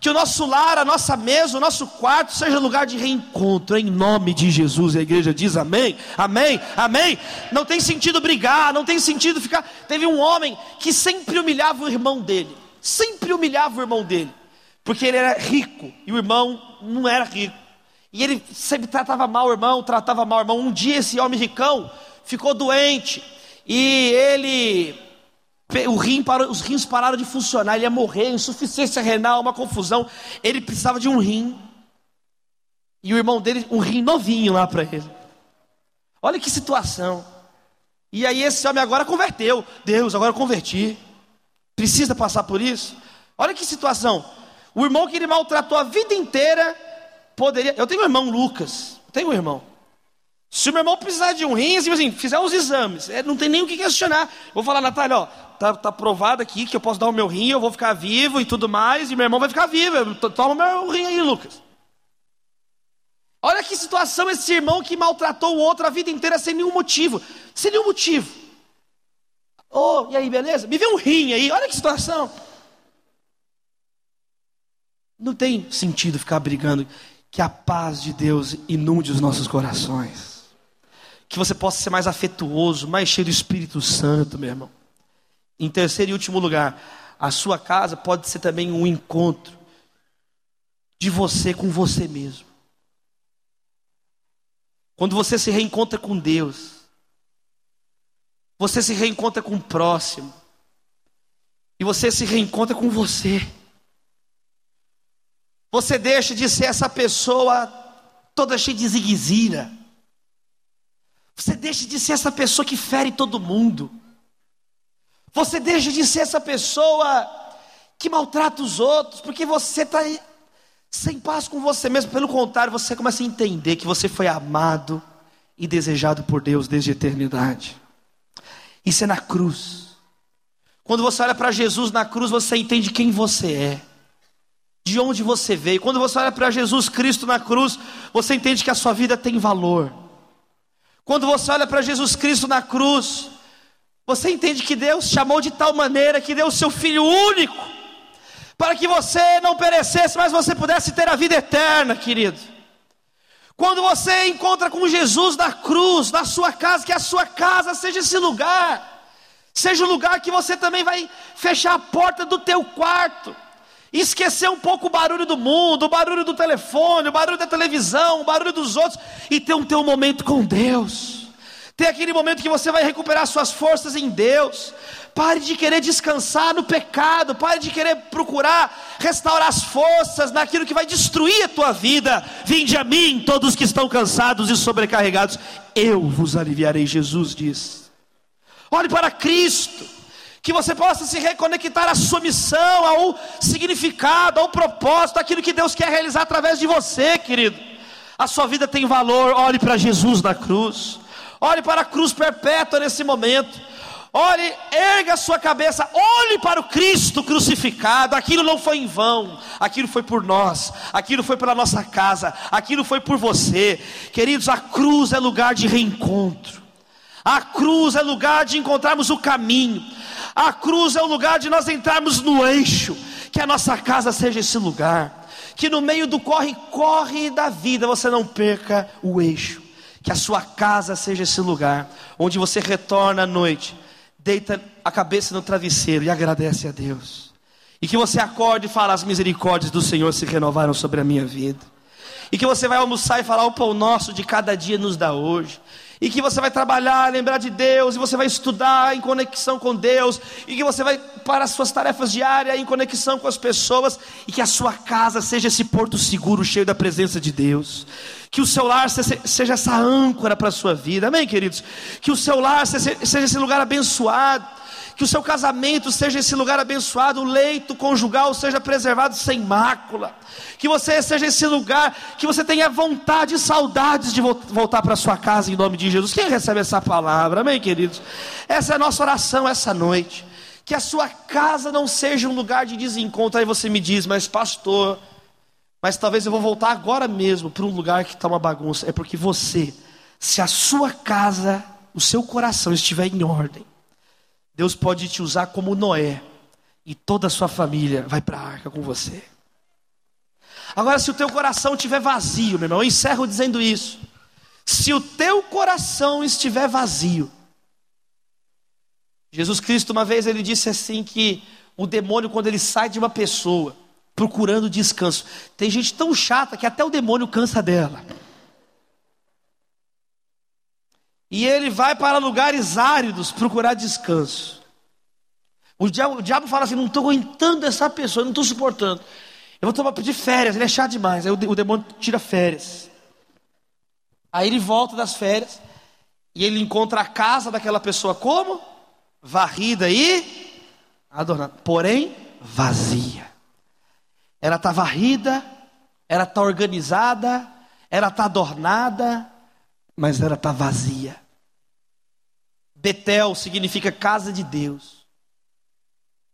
Que o nosso lar, a nossa mesa, o nosso quarto seja lugar de reencontro, em nome de Jesus. A igreja diz amém, amém, amém. Não tem sentido brigar, não tem sentido ficar. Teve um homem que sempre humilhava o irmão dele, sempre humilhava o irmão dele, porque ele era rico e o irmão não era rico. E ele sempre tratava mal o irmão, tratava mal o irmão. Um dia esse homem ricão ficou doente e ele, o rim parou, os rins pararam de funcionar, ele ia morrer, insuficiência renal, uma confusão. Ele precisava de um rim. E o irmão dele, um rim novinho lá para ele. Olha que situação. E aí esse homem agora converteu. Deus, agora converti. Precisa passar por isso? Olha que situação. O irmão que ele maltratou a vida inteira poderia. Eu tenho um irmão Lucas. tenho um irmão. Se o meu irmão precisar de um rim, assim, assim fizer os exames, é, não tem nem o que questionar. Vou falar, Natália, ó, tá, tá provado aqui que eu posso dar o meu rim, eu vou ficar vivo e tudo mais, e meu irmão vai ficar vivo. Toma o meu rim aí, Lucas. Olha que situação esse irmão que maltratou o outro a vida inteira sem nenhum motivo. Sem nenhum motivo. Oh, e aí, beleza? Me vê um rim aí, olha que situação. Não tem sentido ficar brigando. Que a paz de Deus inunde os nossos corações que você possa ser mais afetuoso, mais cheio do Espírito Santo, meu irmão. Em terceiro e último lugar, a sua casa pode ser também um encontro de você com você mesmo. Quando você se reencontra com Deus, você se reencontra com o próximo, e você se reencontra com você. Você deixa de ser essa pessoa toda cheia de ziguezira Você deixa de ser essa pessoa que fere todo mundo. Você deixa de ser essa pessoa que maltrata os outros, porque você está sem paz com você mesmo. Pelo contrário, você começa a entender que você foi amado e desejado por Deus desde a eternidade. Isso é na cruz. Quando você olha para Jesus na cruz, você entende quem você é, de onde você veio. Quando você olha para Jesus Cristo na cruz, você entende que a sua vida tem valor. Quando você olha para Jesus Cristo na cruz, você entende que Deus chamou de tal maneira que deu o seu Filho único, para que você não perecesse, mas você pudesse ter a vida eterna, querido. Quando você encontra com Jesus na cruz, na sua casa, que a sua casa seja esse lugar, seja o lugar que você também vai fechar a porta do teu quarto, esquecer um pouco o barulho do mundo, o barulho do telefone, o barulho da televisão, o barulho dos outros, e ter um teu momento com Deus. Ter aquele momento que você vai recuperar suas forças em Deus. Pare de querer descansar no pecado, pare de querer procurar restaurar as forças naquilo que vai destruir a tua vida. Vinde a mim, todos que estão cansados e sobrecarregados, eu vos aliviarei, Jesus diz. Olhe para Cristo, que você possa se reconectar à sua missão, ao significado, ao propósito, aquilo que Deus quer realizar através de você, querido. A sua vida tem valor, olhe para Jesus na cruz. Olhe para a cruz perpétua nesse momento. Olhe, erga a sua cabeça, olhe para o Cristo crucificado. Aquilo não foi em vão, aquilo foi por nós, aquilo foi pela nossa casa, aquilo foi por você. Queridos, a cruz é lugar de reencontro, a cruz é lugar de encontrarmos o caminho, a cruz é o lugar de nós entrarmos no eixo, que a nossa casa seja esse lugar, que no meio do corre-corre da vida você não perca o eixo que a sua casa seja esse lugar onde você retorna à noite, deita a cabeça no travesseiro e agradece a Deus. E que você acorde e fala: As misericórdias do Senhor se renovaram sobre a minha vida. E que você vai almoçar e falar: O pão nosso de cada dia nos dá hoje e que você vai trabalhar, lembrar de Deus, e você vai estudar em conexão com Deus, e que você vai para as suas tarefas diárias em conexão com as pessoas, e que a sua casa seja esse porto seguro, cheio da presença de Deus. Que o seu lar seja essa âncora para a sua vida, amém, queridos? Que o seu lar seja esse lugar abençoado que o seu casamento seja esse lugar abençoado, o leito conjugal seja preservado sem mácula, que você seja esse lugar, que você tenha vontade e saudades de voltar para sua casa em nome de Jesus. Quem recebe essa palavra, amém, queridos? Essa é a nossa oração essa noite. Que a sua casa não seja um lugar de desencontro. Aí você me diz, mas pastor, mas talvez eu vou voltar agora mesmo para um lugar que está uma bagunça. É porque você, se a sua casa, o seu coração estiver em ordem, Deus pode te usar como Noé e toda a sua família vai para a arca com você. Agora, se o teu coração estiver vazio, meu irmão, eu encerro dizendo isso. Se o teu coração estiver vazio, Jesus Cristo, uma vez, ele disse assim: que o demônio, quando ele sai de uma pessoa, procurando descanso, tem gente tão chata que até o demônio cansa dela. E ele vai para lugares áridos procurar descanso. O diabo, o diabo fala assim: não estou aguentando essa pessoa, não estou suportando. Eu vou tomar pedir férias, ele é chato demais. Aí o, o demônio tira férias. Aí ele volta das férias e ele encontra a casa daquela pessoa como? Varrida e adornada, porém vazia. Ela está varrida, ela está organizada, ela está adornada, mas ela está vazia. Betel significa casa de Deus.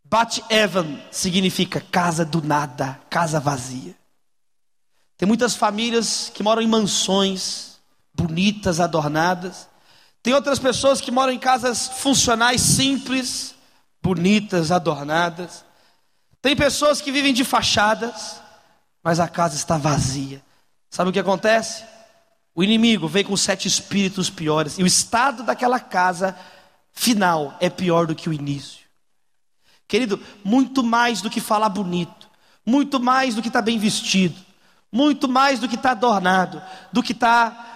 Bat Evan significa casa do nada, casa vazia. Tem muitas famílias que moram em mansões bonitas, adornadas. Tem outras pessoas que moram em casas funcionais simples, bonitas, adornadas. Tem pessoas que vivem de fachadas, mas a casa está vazia. Sabe o que acontece? O inimigo vem com sete espíritos piores, e o estado daquela casa final é pior do que o início. Querido, muito mais do que falar bonito, muito mais do que estar tá bem vestido, muito mais do que estar tá adornado, do que estar tá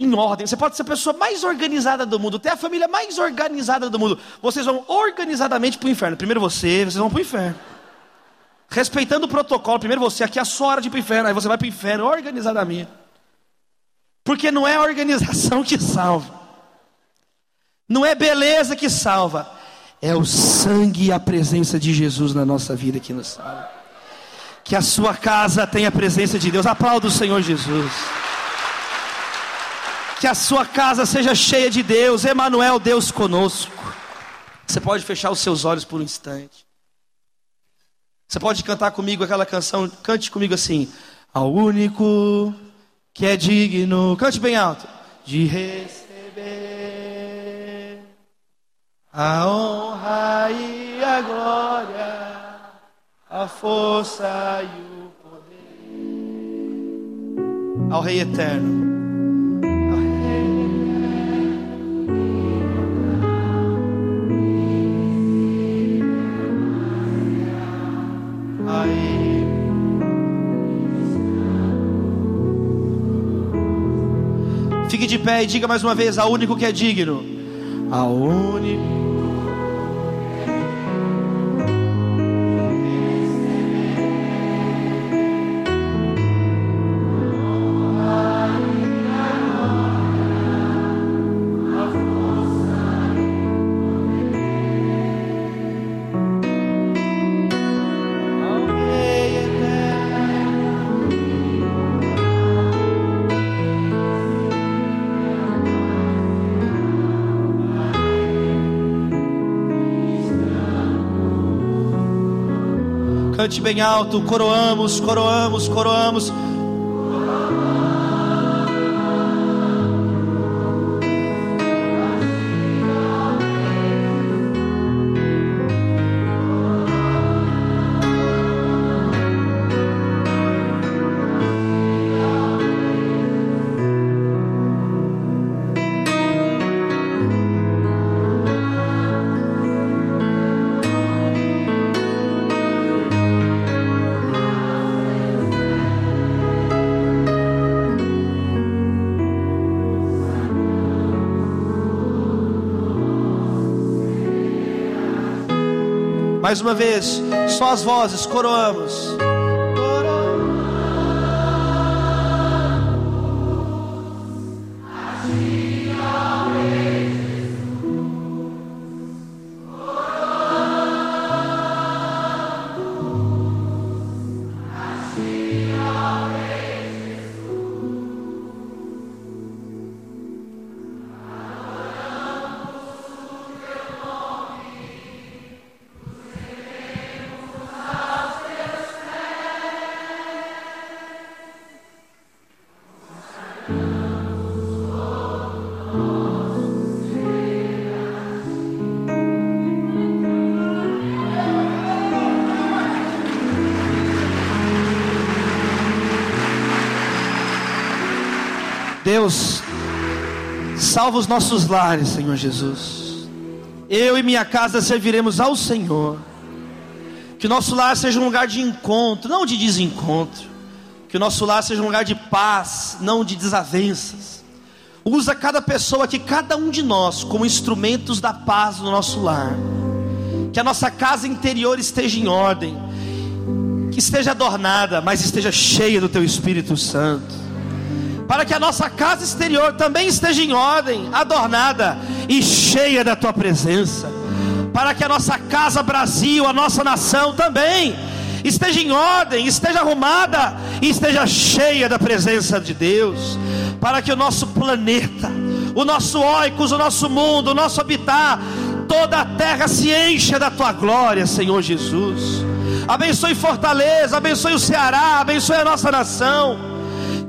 em ordem. Você pode ser a pessoa mais organizada do mundo, ter a família mais organizada do mundo. Vocês vão organizadamente para o inferno. Primeiro você, vocês vão para o inferno. Respeitando o protocolo, primeiro você, aqui é a sua hora de ir para o inferno, aí você vai para o inferno organizadamente. Porque não é a organização que salva, não é beleza que salva, é o sangue e a presença de Jesus na nossa vida que nos salva. Que a sua casa tenha a presença de Deus, aplauda o Senhor Jesus. Que a sua casa seja cheia de Deus, Emanuel, Deus conosco. Você pode fechar os seus olhos por um instante. Você pode cantar comigo aquela canção, cante comigo assim: Ao único que é digno, cante bem alto, de receber a honra e a glória, a força e o poder ao Rei Eterno. Fique de pé e diga mais uma vez: ao único que é digno. Ao único. Cante bem alto, coroamos, coroamos, coroamos. Mais uma vez, só as vozes, coroamos. Deus, salva os nossos lares, Senhor Jesus. Eu e minha casa serviremos ao Senhor. Que o nosso lar seja um lugar de encontro, não de desencontro. Que o nosso lar seja um lugar de paz, não de desavenças. Usa cada pessoa aqui, cada um de nós, como instrumentos da paz no nosso lar. Que a nossa casa interior esteja em ordem, que esteja adornada, mas esteja cheia do Teu Espírito Santo para que a nossa casa exterior também esteja em ordem, adornada e cheia da tua presença, para que a nossa casa Brasil, a nossa nação também esteja em ordem, esteja arrumada e esteja cheia da presença de Deus, para que o nosso planeta, o nosso oicos, o nosso mundo, o nosso habitat, toda a terra se encha da tua glória, Senhor Jesus. Abençoe Fortaleza, abençoe o Ceará, abençoe a nossa nação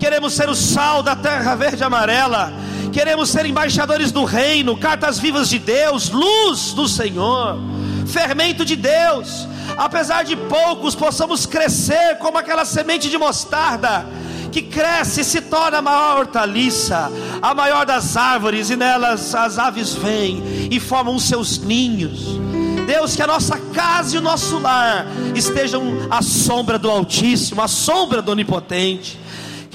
queremos ser o sal da terra verde e amarela, queremos ser embaixadores do reino, cartas vivas de Deus, luz do Senhor, fermento de Deus. Apesar de poucos, possamos crescer como aquela semente de mostarda que cresce e se torna a maior hortaliça, a maior das árvores, e nelas as aves vêm e formam os seus ninhos. Deus, que a nossa casa e o nosso lar estejam à sombra do Altíssimo, à sombra do Onipotente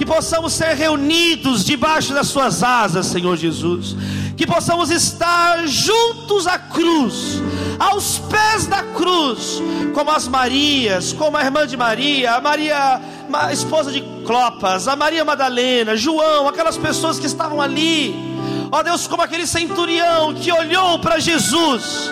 que possamos ser reunidos debaixo das Suas asas, Senhor Jesus, que possamos estar juntos à cruz, aos pés da cruz, como as Marias, como a irmã de Maria, a Maria, a esposa de Clopas, a Maria Madalena, João, aquelas pessoas que estavam ali. Ó Deus, como aquele centurião que olhou para Jesus,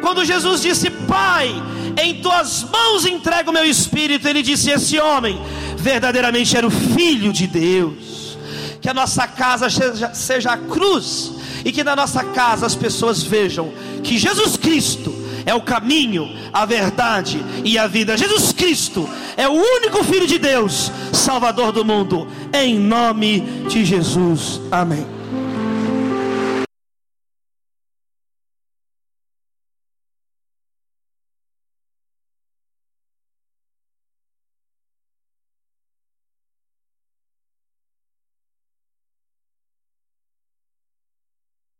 quando Jesus disse: Pai, em tuas mãos entrego o meu espírito, ele disse: Esse homem verdadeiramente era o filho de Deus. Que a nossa casa seja, seja a cruz e que na nossa casa as pessoas vejam que Jesus Cristo é o caminho, a verdade e a vida. Jesus Cristo é o único Filho de Deus, Salvador do mundo. Em nome de Jesus. Amém.